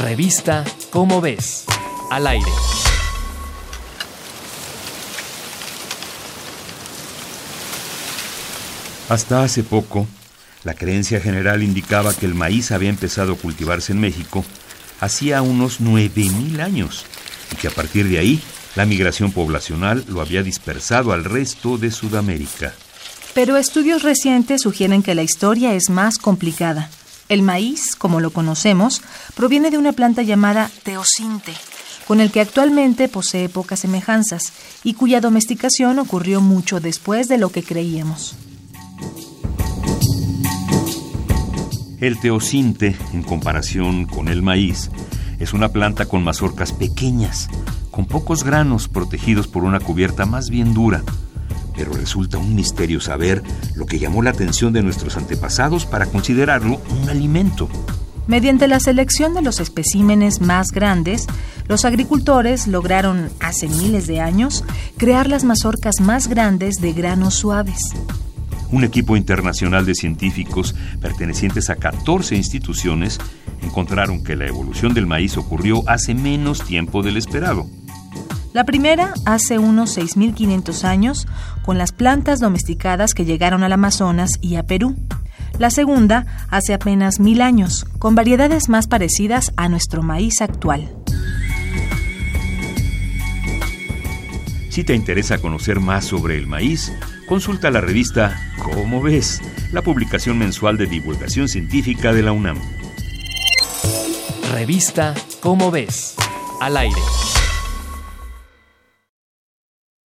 Revista Cómo ves, al aire. Hasta hace poco, la creencia general indicaba que el maíz había empezado a cultivarse en México hacía unos 9.000 años y que a partir de ahí la migración poblacional lo había dispersado al resto de Sudamérica. Pero estudios recientes sugieren que la historia es más complicada. El maíz, como lo conocemos, proviene de una planta llamada teosinte, con el que actualmente posee pocas semejanzas y cuya domesticación ocurrió mucho después de lo que creíamos. El teosinte, en comparación con el maíz, es una planta con mazorcas pequeñas, con pocos granos protegidos por una cubierta más bien dura. Pero resulta un misterio saber lo que llamó la atención de nuestros antepasados para considerarlo un alimento. Mediante la selección de los especímenes más grandes, los agricultores lograron, hace miles de años, crear las mazorcas más grandes de granos suaves un equipo internacional de científicos pertenecientes a 14 instituciones encontraron que la evolución del maíz ocurrió hace menos tiempo del esperado. La primera hace unos 6.500 años, con las plantas domesticadas que llegaron al Amazonas y a Perú. La segunda hace apenas mil años, con variedades más parecidas a nuestro maíz actual. Si te interesa conocer más sobre el maíz, consulta la revista Cómo ves, la publicación mensual de divulgación científica de la UNAM. Revista Cómo ves, al aire.